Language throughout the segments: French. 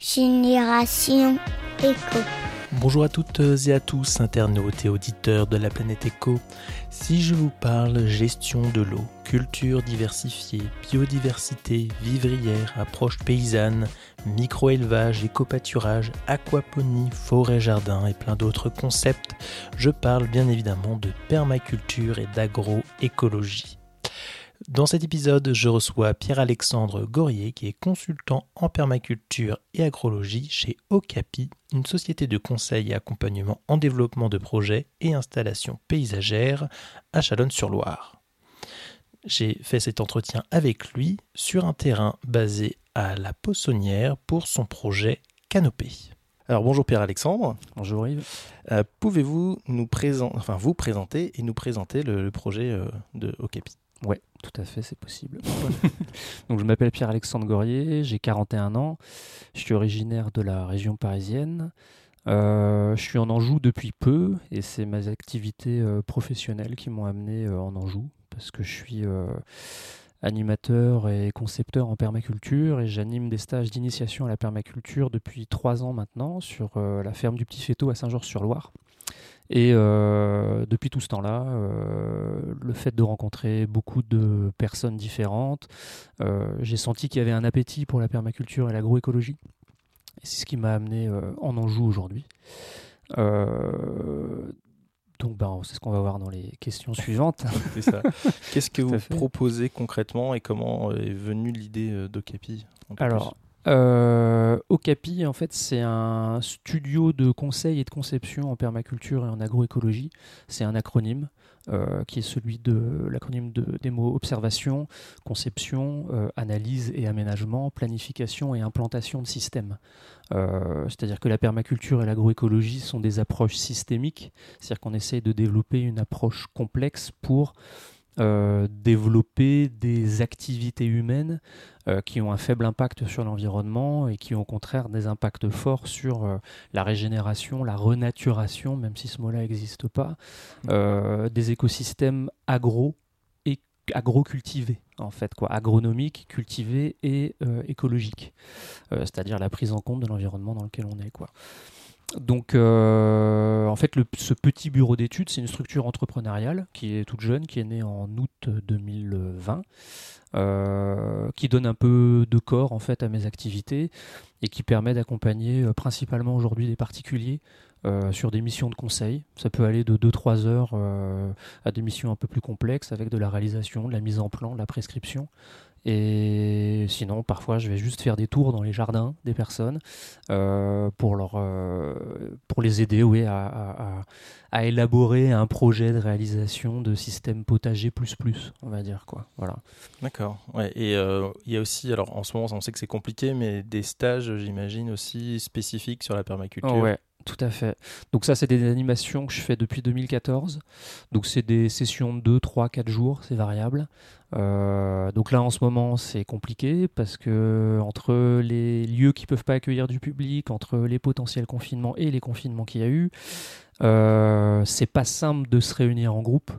Génération Éco. Bonjour à toutes et à tous, internautes et auditeurs de la planète Éco. Si je vous parle gestion de l'eau, culture diversifiée, biodiversité, vivrière, approche paysanne, micro-élevage, éco-pâturage, aquaponie, forêt-jardin et plein d'autres concepts, je parle bien évidemment de permaculture et d'agroécologie. Dans cet épisode, je reçois Pierre-Alexandre Gorier, qui est consultant en permaculture et agrologie chez Okapi, une société de conseil et accompagnement en développement de projets et installations paysagères à Chalonne-sur-Loire. J'ai fait cet entretien avec lui sur un terrain basé à la Poissonnière pour son projet Canopée. Alors bonjour Pierre-Alexandre. Bonjour Yves. Euh, pouvez-vous nous présenter, enfin vous présenter et nous présenter le, projet euh, de Okapi? Ouais, tout à fait, c'est possible. Donc, je m'appelle Pierre-Alexandre Gorier, j'ai 41 ans, je suis originaire de la région parisienne. Euh, je suis en Anjou depuis peu et c'est mes activités euh, professionnelles qui m'ont amené euh, en Anjou parce que je suis animateur et concepteur en permaculture et j'anime des stages d'initiation à la permaculture depuis trois ans maintenant sur la ferme du Petit Féteau à Saint-Georges-sur-Loire. Et euh, depuis tout ce temps-là, euh, le fait de rencontrer beaucoup de personnes différentes, euh, j'ai senti qu'il y avait un appétit pour la permaculture et l'agroécologie. Et c'est ce qui m'a amené en Anjou aujourd'hui. donc ben, c'est ce qu'on va voir dans les questions suivantes. Qu'est-ce que vous proposez concrètement et comment est venue l'idée d'Ocapi Alors, euh, Okapi, en fait, c'est un studio de conseil et de conception en permaculture et en agroécologie. C'est un acronyme euh, qui est celui de l'acronyme de, des mots observation, conception, euh, analyse et aménagement, planification et implantation de systèmes. Euh, c'est-à-dire que la permaculture et l'agroécologie sont des approches systémiques, c'est-à-dire qu'on essaye de développer une approche complexe pour euh, développer des activités humaines euh, qui ont un faible impact sur l'environnement et qui ont au contraire des impacts forts sur euh, la régénération, la renaturation, même si ce mot-là n'existe pas, mmh. des écosystèmes agro et agro-cultivés en fait quoi. Agronomiques cultivés et écologiques. C'est-à-dire la prise en compte de l'environnement dans lequel on est quoi donc, euh, en fait, ce petit bureau d'études, c'est une structure entrepreneuriale qui est toute jeune, qui est née en août 2020, euh, qui donne un peu de corps en fait à mes activités et qui permet d'accompagner euh, principalement aujourd'hui des particuliers sur des missions de conseil. Ça peut aller de 2-3 heures à des missions un peu plus complexes avec de la réalisation, de la mise en plan, de la prescription. Et sinon, parfois, je vais juste faire des tours dans les jardins des personnes euh, pour, leur, euh, pour les aider oui, à, à, élaborer un projet de réalisation de système potager plus plus, on va dire. quoi. Voilà. D'accord. Ouais, et euh, il y a aussi, alors en ce moment, on sait que c'est compliqué, mais des stages, j'imagine, aussi spécifiques sur la permaculture. ouais. Tout à fait. Donc ça, c'est des animations que je fais depuis 2014. Donc c'est des sessions de 2, 3, 4 jours, c'est variable. Euh, donc là, en ce moment, c'est compliqué parce que entre les lieux qui peuvent pas accueillir du public, entre les potentiels confinements et les confinements qu'il y a eu, euh, c'est pas simple de se réunir en groupe.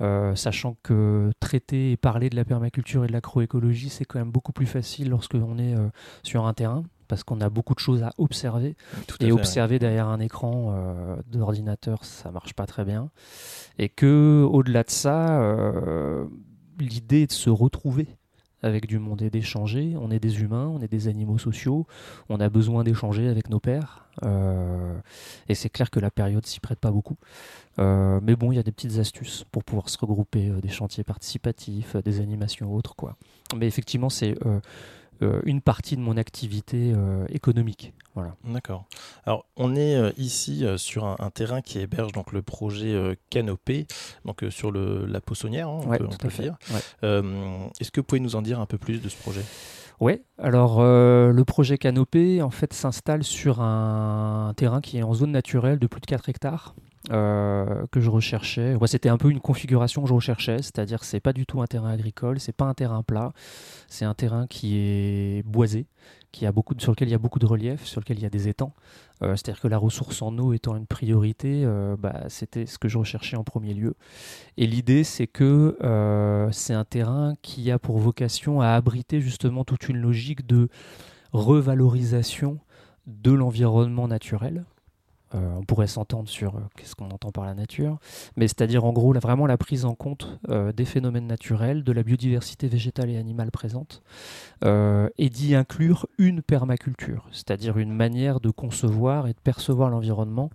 Euh, sachant que traiter et parler de la permaculture et de l'agroécologie, c'est quand même beaucoup plus facile lorsque l'on est sur un terrain parce qu'on a beaucoup de choses à observer. et observer derrière un écran euh, d'ordinateur, ça marche pas très bien. Et que au-delà de ça, euh, l'idée est de se retrouver avec du monde et d'échanger. On est des humains, on est des animaux sociaux, on a besoin d'échanger avec nos pères. Euh, et c'est clair que la période s'y prête pas beaucoup. mais bon, il y a des petites astuces pour pouvoir se regrouper, des chantiers participatifs, des animations autres, quoi. Mais effectivement, c'est euh, une partie de mon activité euh, économique. Voilà. D'accord. Alors, on est euh, ici sur un, terrain qui héberge donc le projet Canopée, donc sur le, la Poissonnière, hein, on peut, dire. Est-ce que vous pouvez nous en dire un peu plus de ce projet? Oui, alors le projet Canopée en fait s'installe sur un, terrain qui est en zone naturelle de plus de 4 hectares. Que je recherchais. c'était un peu une configuration que je recherchais, c'est-à-dire que c'est pas du tout un terrain agricole, c'est pas un terrain plat, c'est un terrain qui est boisé, sur lequel il y a beaucoup de relief, sur lequel il y a des étangs. Euh, c'est-à-dire que la ressource en eau étant une priorité, euh, bah, c'était ce que je recherchais en premier lieu. Et l'idée, c'est que euh, c'est un terrain qui a pour vocation à abriter justement toute une logique de revalorisation de l'environnement naturel. Euh, on pourrait s'entendre sur euh, qu'est-ce qu'on entend par la nature, mais c'est-à-dire en gros vraiment la prise en compte euh, des phénomènes naturels, de la biodiversité végétale et animale présente, et d'y inclure une permaculture, c'est-à-dire une manière de concevoir et de percevoir l'environnement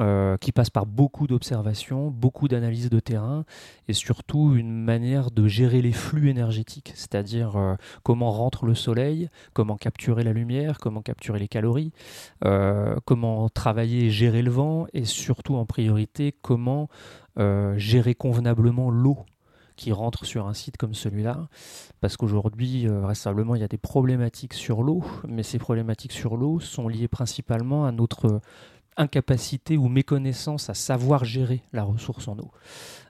euh, qui passe par beaucoup d'observations, beaucoup d'analyses de terrain et surtout une manière de gérer les flux énergétiques, c'est-à-dire euh, comment rentre le soleil, comment capturer la lumière, comment capturer les calories, euh, comment travailler et gérer le vent et surtout en priorité comment gérer convenablement l'eau qui rentre sur un site comme celui-là, parce qu'aujourd'hui, récemment, il y a des problématiques sur l'eau, mais ces problématiques sur l'eau sont liées principalement à notre incapacité ou méconnaissance à savoir gérer la ressource en eau.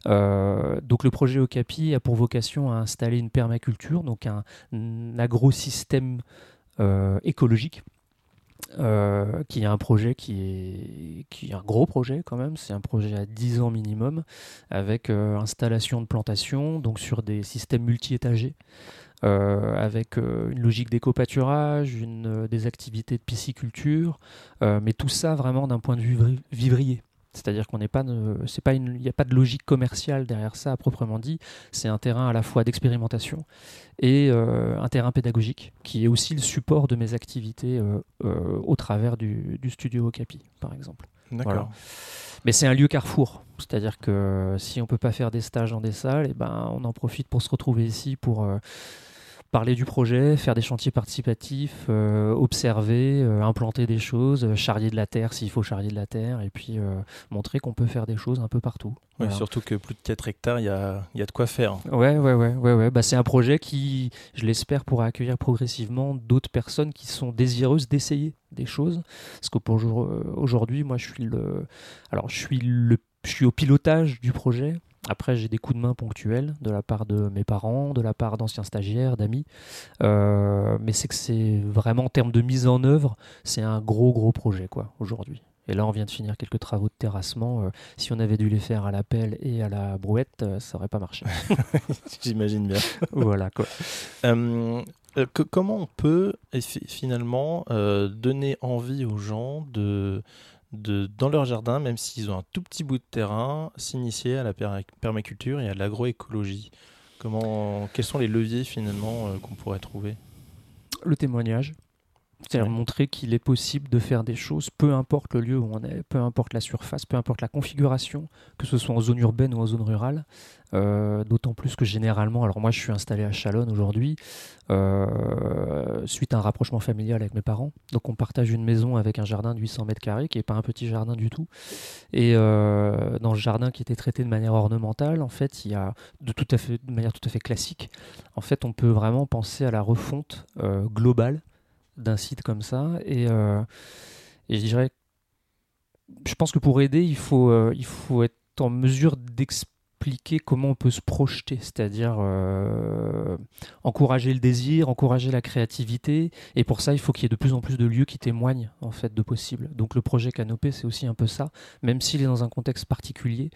Euh, donc le projet Okapi a pour vocation à installer une permaculture, donc un, agrosystème euh, écologique. Euh, qui est un projet qui est, qui est un gros projet quand même, c'est un projet à 10 ans minimum, avec installation de plantation, donc sur des systèmes multi-étagés. Euh, avec euh, une logique d'éco-pâturage, euh, des activités de pisciculture, mais tout ça vraiment d'un point de vue vivrier. C'est-à-dire qu'on n'est pas, c'est pas il n'y a pas de logique commerciale derrière ça à proprement dit. C'est un terrain à la fois d'expérimentation et un terrain pédagogique qui est aussi le support de mes activités au travers du, studio Okapi, par exemple. D'accord. Mais c'est un lieu carrefour, c'est-à-dire que si on peut pas faire des stages dans des salles, et eh ben on en profite pour se retrouver ici pour parler du projet, faire des chantiers participatifs, euh, observer, euh, implanter des choses, euh, charrier de la terre s'il faut charrier de la terre, et puis montrer qu'on peut faire des choses un peu partout. Surtout que plus de 4 hectares, il y a, y a, de quoi faire. Ouais, ouais, ouais, ouais, ouais. Bah, c'est un projet qui, je l'espère, pourra accueillir progressivement d'autres personnes qui sont désireuses d'essayer des choses. Parce qu'aujourd'hui, moi, je suis le, alors je suis le, je suis au pilotage du projet. Après, j'ai des coups de main ponctuels de la part de mes parents, de la part d'anciens stagiaires, d'amis. Euh, mais c'est que c'est vraiment en termes de mise en œuvre, c'est un gros gros projet quoi aujourd'hui. Et là, on vient de finir quelques travaux de terrassement. Euh, si on avait dû les faire à la pelle et à la brouette, euh, ça aurait pas marché. J'imagine bien. voilà quoi. comment on peut finalement donner envie aux gens de dans leur jardin, même s'ils ont un tout petit bout de terrain, s'initier à la permaculture et à l'agroécologie Comment, Quels sont les leviers finalement euh, qu'on pourrait trouver? Le témoignage. C'est-à-dire montrer qu'il est possible de faire des choses, peu importe le lieu où on est, peu importe la surface, peu importe la configuration, que ce soit en zone urbaine ou en zone rurale. Euh, d'autant plus que généralement, alors moi je suis installé à Chalonne aujourd'hui, euh, suite à un rapprochement familial avec mes parents. Donc on partage une maison avec un jardin de 800 mètres carrés, qui n'est pas un petit jardin du tout. Et euh, dans le jardin qui était traité de manière ornementale, en fait, il y a de, tout à fait, de manière tout à fait classique, en fait, on peut vraiment penser à la refonte globale d'un site comme ça. Et, et je dirais, je pense que pour aider, il faut, il faut être en mesure d'expliquer comment on peut se projeter, c'est-à-dire euh, encourager le désir, encourager la créativité. Et pour ça, il faut qu'il y ait de plus en plus de lieux qui témoignent en fait de possible. Donc le projet Canopé, c'est aussi un peu ça, même s'il est dans un contexte particulier.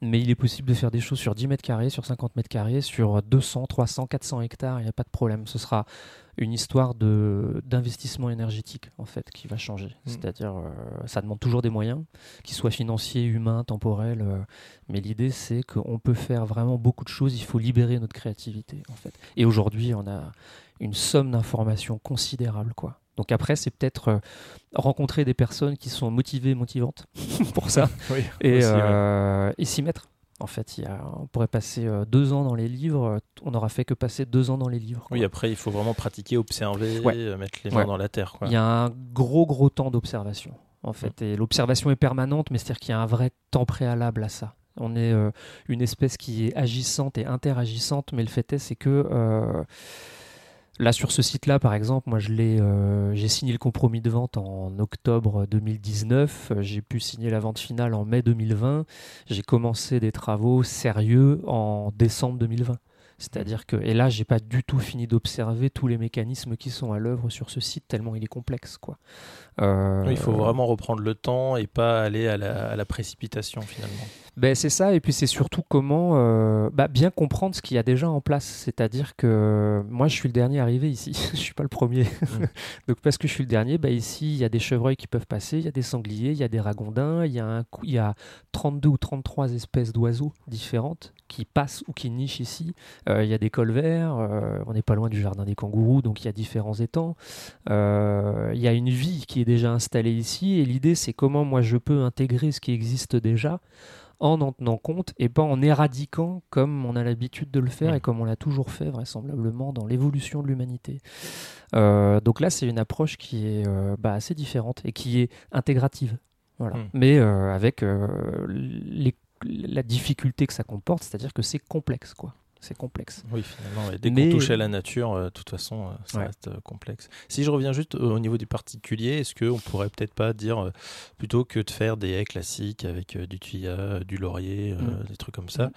Mais il est possible de faire des choses sur 10 mètres carrés, sur 50 mètres carrés, sur 200, 300, 400 hectares, il n'y a pas de problème. Ce sera une histoire de d'investissement énergétique en fait qui va changer. Mm. C'est-à-dire, euh, ça demande toujours des moyens, qu'ils soient financiers, humains, temporels. Euh, mais l'idée, c'est qu'on peut faire vraiment beaucoup de choses. Il faut libérer notre créativité en fait. Et aujourd'hui, on a une somme d'informations considérable, quoi. Donc après, c'est peut-être euh, rencontrer des personnes qui sont motivées, motivantes pour ça, et, et s'y mettre. En fait, il on pourrait passer euh, deux ans dans les livres, on n'aura fait que passer deux ans dans les livres. Oui, après, il faut vraiment pratiquer, observer, euh, mettre les mains dans la terre. Il y a un gros, gros temps d'observation, en fait. Mm. Et l'observation est permanente, mais c'est-à-dire qu'il y a un vrai temps préalable à ça. On est euh, une espèce qui est agissante et interagissante, mais le fait est, c'est que Là, sur ce site-là, par exemple, moi, je l'ai, euh, j'ai signé le compromis de vente en octobre 2019. J'ai pu signer la vente finale en mai 2020. J'ai commencé des travaux sérieux en décembre 2020. C'est-à-dire que, et là, j'ai pas du tout fini d'observer tous les mécanismes qui sont à l'œuvre sur ce site, tellement il est complexe, quoi. Euh, il faut vraiment reprendre le temps et pas aller à la, précipitation finalement. Ben, c'est ça, et puis c'est surtout comment euh, bah, bien comprendre ce qu'il y a déjà en place. C'est-à-dire que moi, je suis le dernier arrivé ici, je suis pas le premier. Mm. Donc parce que je suis le dernier, bah, ici, il y a des chevreuils qui peuvent passer, il y a des sangliers, il y a des ragondins, il y a, un, cou- il y a 32 ou 33 espèces d'oiseaux différentes qui passent ou qui nichent ici. Euh, il y a des colverts, euh, on n'est pas loin du jardin des kangourous, donc il y a différents étangs. Euh, il y a une vie qui est déjà installée ici, et l'idée, c'est comment moi je peux intégrer ce qui existe déjà en en tenant compte et pas en éradiquant comme on a l'habitude de le faire et comme on l'a toujours fait vraisemblablement dans l'évolution de l'humanité. Euh, donc là, c'est une approche qui est euh, bah, assez différente et qui est intégrative. Voilà. Mm. Mais euh, avec les- la difficulté que ça comporte, c'est-à-dire que c'est complexe. quoi. C'est complexe. Oui, finalement, ouais. dès Mais- qu'on touche à la nature, euh, de toute façon, euh, ça Ouais. reste euh, complexe. Si je reviens juste au au niveau du particulier, est-ce qu'on pourrait peut-être pas dire, plutôt que de faire des haies classiques avec du tuya, du laurier, Mm. des trucs comme ça,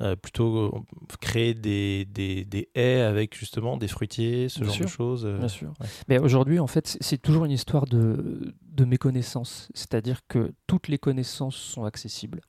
Mm. plutôt créer des, des, des haies avec justement des fruitiers, ce Bien genre de choses Bien sûr. ouais. Mais aujourd'hui, en fait, c'est- c'est toujours une histoire de, de méconnaissance. C'est-à-dire que toutes les connaissances sont accessibles,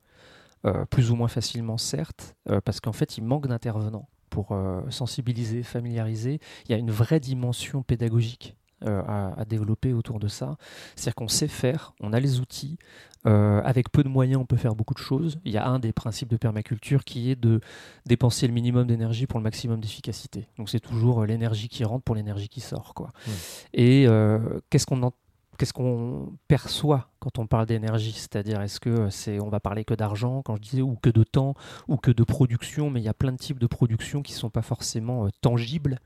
euh, plus ou moins facilement, certes, euh, parce qu'en fait, il manque d'intervenants pour euh, sensibiliser, familiariser. Il y a une vraie dimension pédagogique. à, à développer autour de ça. C'est-à-dire qu'on sait faire, on a les outils, avec peu de moyens on peut faire beaucoup de choses. Il y a un des principes de permaculture qui est de dépenser le minimum d'énergie pour le maximum d'efficacité. Donc c'est toujours l'énergie qui rentre pour l'énergie qui sort. Quoi. Et qu'est-ce qu'on en- Qu'est-ce qu'on perçoit quand on parle d'énergie? C'est-à-dire, est-ce que euh, c'est, on va parler que d'argent, quand je disais, ou que de temps, ou que de production Mais il y a plein de types de production qui ne sont pas forcément euh, tangibles,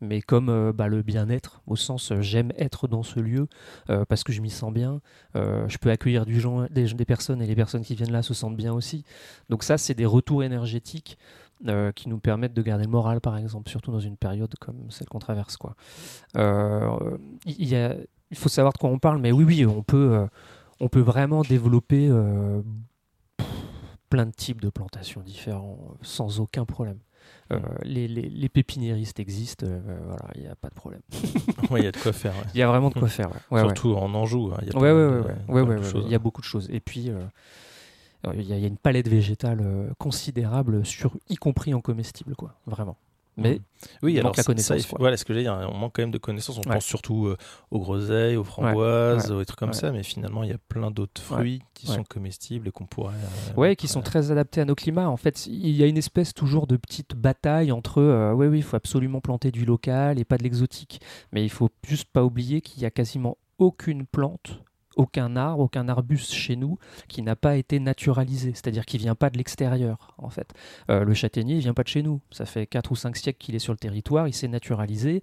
mais comme euh, bah, le bien-être, au sens j'aime être dans ce lieu parce que je m'y sens bien, je peux accueillir du gens, des, personnes et les personnes qui viennent là se sentent bien aussi. Donc ça, c'est des retours énergétiques qui nous permettent de garder le moral, par exemple, surtout dans une période comme celle qu'on traverse. Quoi. Il, y a, il faut savoir de quoi on parle, mais oui, oui, on peut, euh, on peut vraiment développer euh, plein de types de plantations différents euh, sans aucun problème. Euh, les, les, les pépiniéristes existent, voilà, il n'y a pas de problème. Ouais, il y a de quoi faire. ouais. Il y a vraiment de quoi faire. ouais. Ouais, ouais. Surtout en Anjou. il y a beaucoup de choses. Et puis, il y, y a une palette végétale considérable, sur, y compris en comestible, quoi, vraiment. Mais Oui, Il alors manque la ça- voilà ce que j'ai dit, on manque quand même de connaissances. On Ouais. pense surtout euh, aux groseilles, aux framboises, aux trucs comme Ouais. ça, mais finalement il y a plein d'autres fruits qui sont comestibles et qu'on pourrait. euh, Ouais, qui sont très adaptés à nos climats. En fait, il y a une espèce toujours de petite bataille entre euh, ouais, oui, il faut absolument planter du local et pas de l'exotique. Mais il faut juste pas oublier qu'il y a quasiment aucune plante, aucun arbre, aucun arbuste chez nous qui n'a pas été naturalisé, c'est-à-dire qui vient pas de l'extérieur, en fait. Euh, le châtaignier, il vient pas de chez nous. Ça fait 4 ou 5 siècles qu'il est sur le territoire, il s'est naturalisé.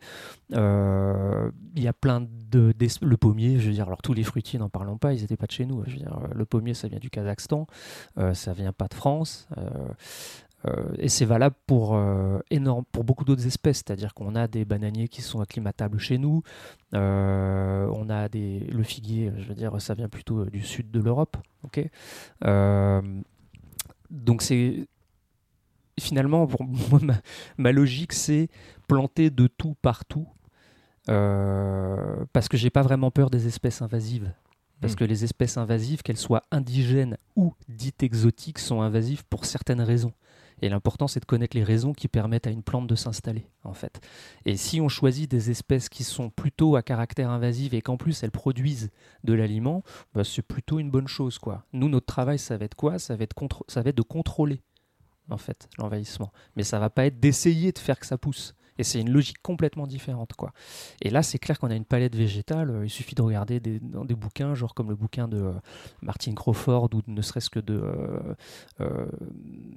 Euh, il y a plein de... Le pommier, je veux dire, alors tous les fruitiers, n'en parlons pas, ils n'étaient pas de chez nous. Je veux dire, euh, le pommier, ça vient du Kazakhstan. Euh, ça vient pas de France. Euh, et c'est valable pour, euh, énorme, pour beaucoup d'autres espèces, c'est-à-dire qu'on a des bananiers qui sont acclimatables chez nous, euh, on a des, le figuier, je veux dire, ça vient plutôt du sud de l'Europe. ok? Donc c'est finalement, pour moi, ma, ma logique, c'est planter de tout partout, euh, parce que j'ai pas vraiment peur des espèces invasives. Parce Mm. que les espèces invasives, qu'elles soient indigènes ou dites exotiques, sont invasives pour certaines raisons. Et l'important, c'est de connaître les raisons qui permettent à une plante de s'installer, en fait. Et si on choisit des espèces qui sont plutôt à caractère invasif et qu'en plus elles produisent de l'aliment, bah, c'est plutôt une bonne chose, quoi. Nous, notre travail, ça va être quoi? Ça va être, de contrôler, en fait, l'envahissement. Mais ça va pas être d'essayer de faire que ça pousse. Et c'est une logique complètement différente, quoi. Et là, c'est clair qu'on a une palette végétale. euh, Il suffit de regarder des, dans des bouquins, genre comme le bouquin de euh, Martin Crawford ou ne serait-ce que de euh, euh,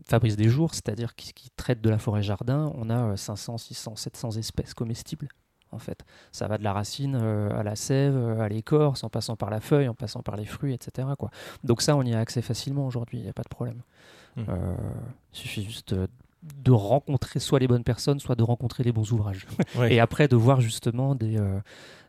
Fabrice Desjours, c'est-à-dire qui, qui traite de la forêt-jardin. On a euh, 500, 600, 700 espèces comestibles. En fait, ça va de la racine à la sève, à l'écorce, en passant par la feuille, en passant par les fruits, etc. Quoi. Donc ça, on y a accès facilement aujourd'hui, il n'y a pas de problème. Mm. Euh, il suffit juste euh, de rencontrer soit les bonnes personnes, soit de rencontrer les bons ouvrages. Et après, de voir justement des, euh,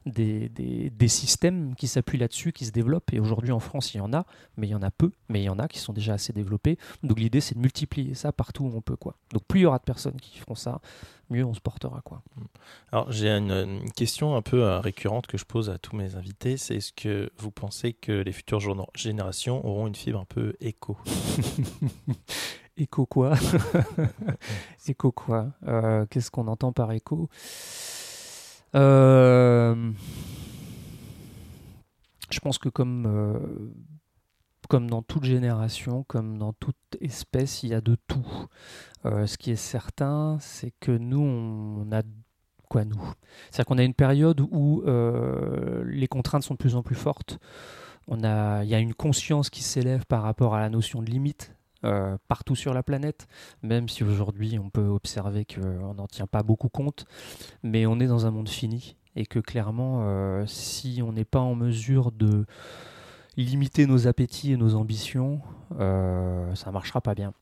des, des, systèmes qui s'appuient là-dessus, qui se développent. Et aujourd'hui, en France, il y en a, mais il y en a peu, mais il y en a qui sont déjà assez développés. Donc l'idée, c'est de multiplier ça partout où on peut. Quoi. Donc plus il y aura de personnes qui feront ça, mieux on se portera. Quoi. Alors j'ai une, question un peu euh, récurrente que je pose à tous mes invités, c'est est-ce que vous pensez que les futures générations auront une fibre un peu éco? Éco quoi? Éco quoi? Euh, Qu'est-ce qu'on entend par éco? Je pense que comme, euh, comme dans toute génération, comme dans toute espèce, il y a de tout. ce qui est certain, c'est que nous, on a quoi nous? C'est-à-dire qu'on a une période où les contraintes sont de plus en plus fortes. On a, il y a une conscience qui s'élève par rapport à la notion de limite euh, partout sur la planète, même si aujourd'hui on peut observer qu'on n'en tient pas beaucoup compte, mais on est dans un monde fini et que clairement, euh, si on n'est pas en mesure de limiter nos appétits et nos ambitions, euh, ça ne marchera pas bien.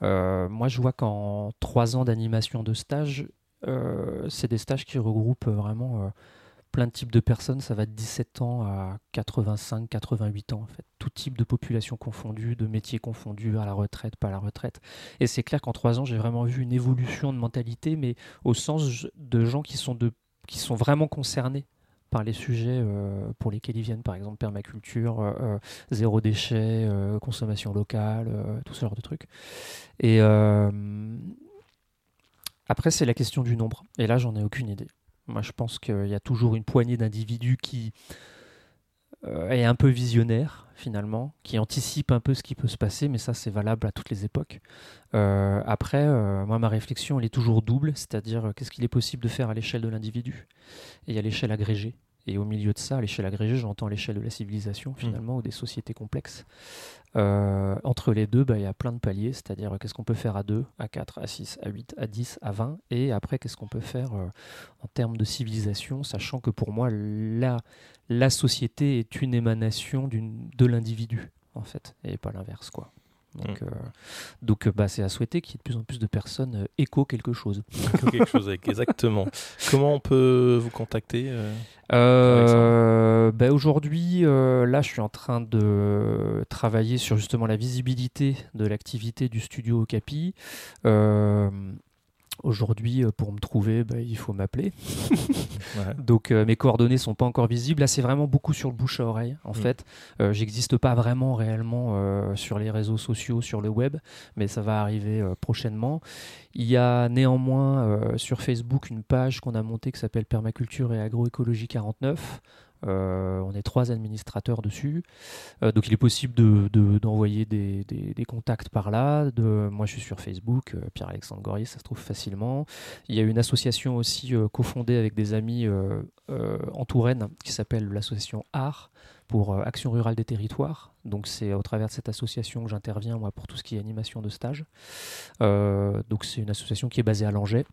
moi, je vois qu'en trois ans d'animation de stage, c'est des stages qui regroupent vraiment plein de types de personnes, ça va de 17 ans à 85, 88 ans en fait. Tout type de population confondue, de métiers confondus, à la retraite, pas à la retraite. Et c'est clair qu'en trois ans, j'ai vraiment vu une évolution de mentalité, mais au sens de gens qui sont, de, qui sont vraiment concernés par les sujets euh, pour lesquels ils viennent, par exemple permaculture, euh, euh, zéro déchet, consommation locale, tout ce genre de trucs. Et après, c'est la question du nombre. Et là, j'en ai aucune idée. Moi, je pense qu'il y a toujours une poignée d'individus qui euh, est un peu visionnaire, finalement, qui anticipe un peu ce qui peut se passer, mais ça, c'est valable à toutes les époques. Euh, après, euh, moi, ma réflexion, elle est toujours double, c'est-à-dire qu'est-ce qu'il est possible de faire à l'échelle de l'individu? Et à l'échelle agrégée. Et au milieu de ça, à l'échelle agrégée, j'entends l'échelle de la civilisation, mmh. finalement, ou des sociétés complexes. Euh, entre les deux, bah, il y a plein de paliers, c'est-à-dire qu'est-ce qu'on peut faire à 2, à 4, à 6, à 8, à 10, à 20, et après, qu'est-ce qu'on peut faire euh, en termes de civilisation, sachant que pour moi, la, la société est une émanation de l'individu, en fait, et pas l'inverse, quoi. Donc, mm. euh, donc euh, bah, c'est à souhaiter qu'il y ait de plus en plus de personnes euh, écho quelque chose. Écho quelque chose, exactement. Comment on peut vous contacter bah, Aujourd'hui, là, je suis en train de travailler sur justement la visibilité de l'activité du studio Okapi. Aujourd'hui, euh, pour me trouver, bah, il faut m'appeler. Donc euh, mes coordonnées sont pas encore visibles. Là, c'est vraiment beaucoup sur le bouche à oreille. En mm. fait, euh, j'existe pas vraiment réellement sur les réseaux sociaux, sur le web, mais ça va arriver prochainement. Il y a néanmoins sur Facebook une page qu'on a montée qui s'appelle Permaculture et Agroécologie 49. Euh, on est trois administrateurs dessus. Euh, donc il est possible d'envoyer de, des, contacts par là. Moi je suis sur Facebook, euh, Pierre-Alexandre Goris, ça se trouve facilement. Il y a une association aussi cofondée avec des amis en Touraine qui s'appelle l'association ART pour Action Rurale des Territoires. Donc c'est au travers de cette association que j'interviens pour tout ce qui est animation de stage. donc c'est une association qui est basée à Langeais,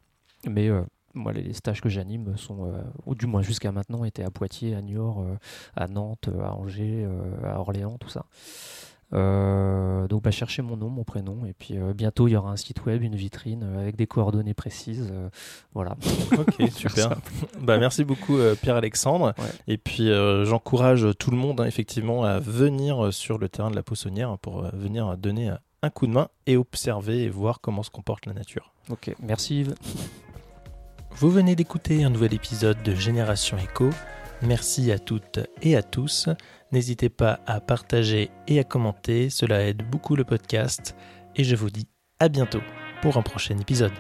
moi, les, stages que j'anime sont, euh, ou du moins jusqu'à maintenant, étaient à Poitiers, à Niort, euh, à Nantes, à Angers, euh, à Orléans, tout ça. donc, bah, cherchez mon nom, mon prénom, et puis bientôt il y aura un site web, une vitrine avec des coordonnées précises. voilà. Ok, super. bah, merci beaucoup, Pierre-Alexandre. Et puis, j'encourage tout le monde, hein, effectivement, à venir sur le terrain de la poissonnière pour venir donner un coup de main et observer et voir comment se comporte la nature. Ok, merci Yves. Vous venez d'écouter un nouvel épisode de Génération Echo. Merci à toutes et à tous. N'hésitez pas à partager et à commenter, cela aide beaucoup le podcast. Et je vous dis à bientôt pour un prochain épisode.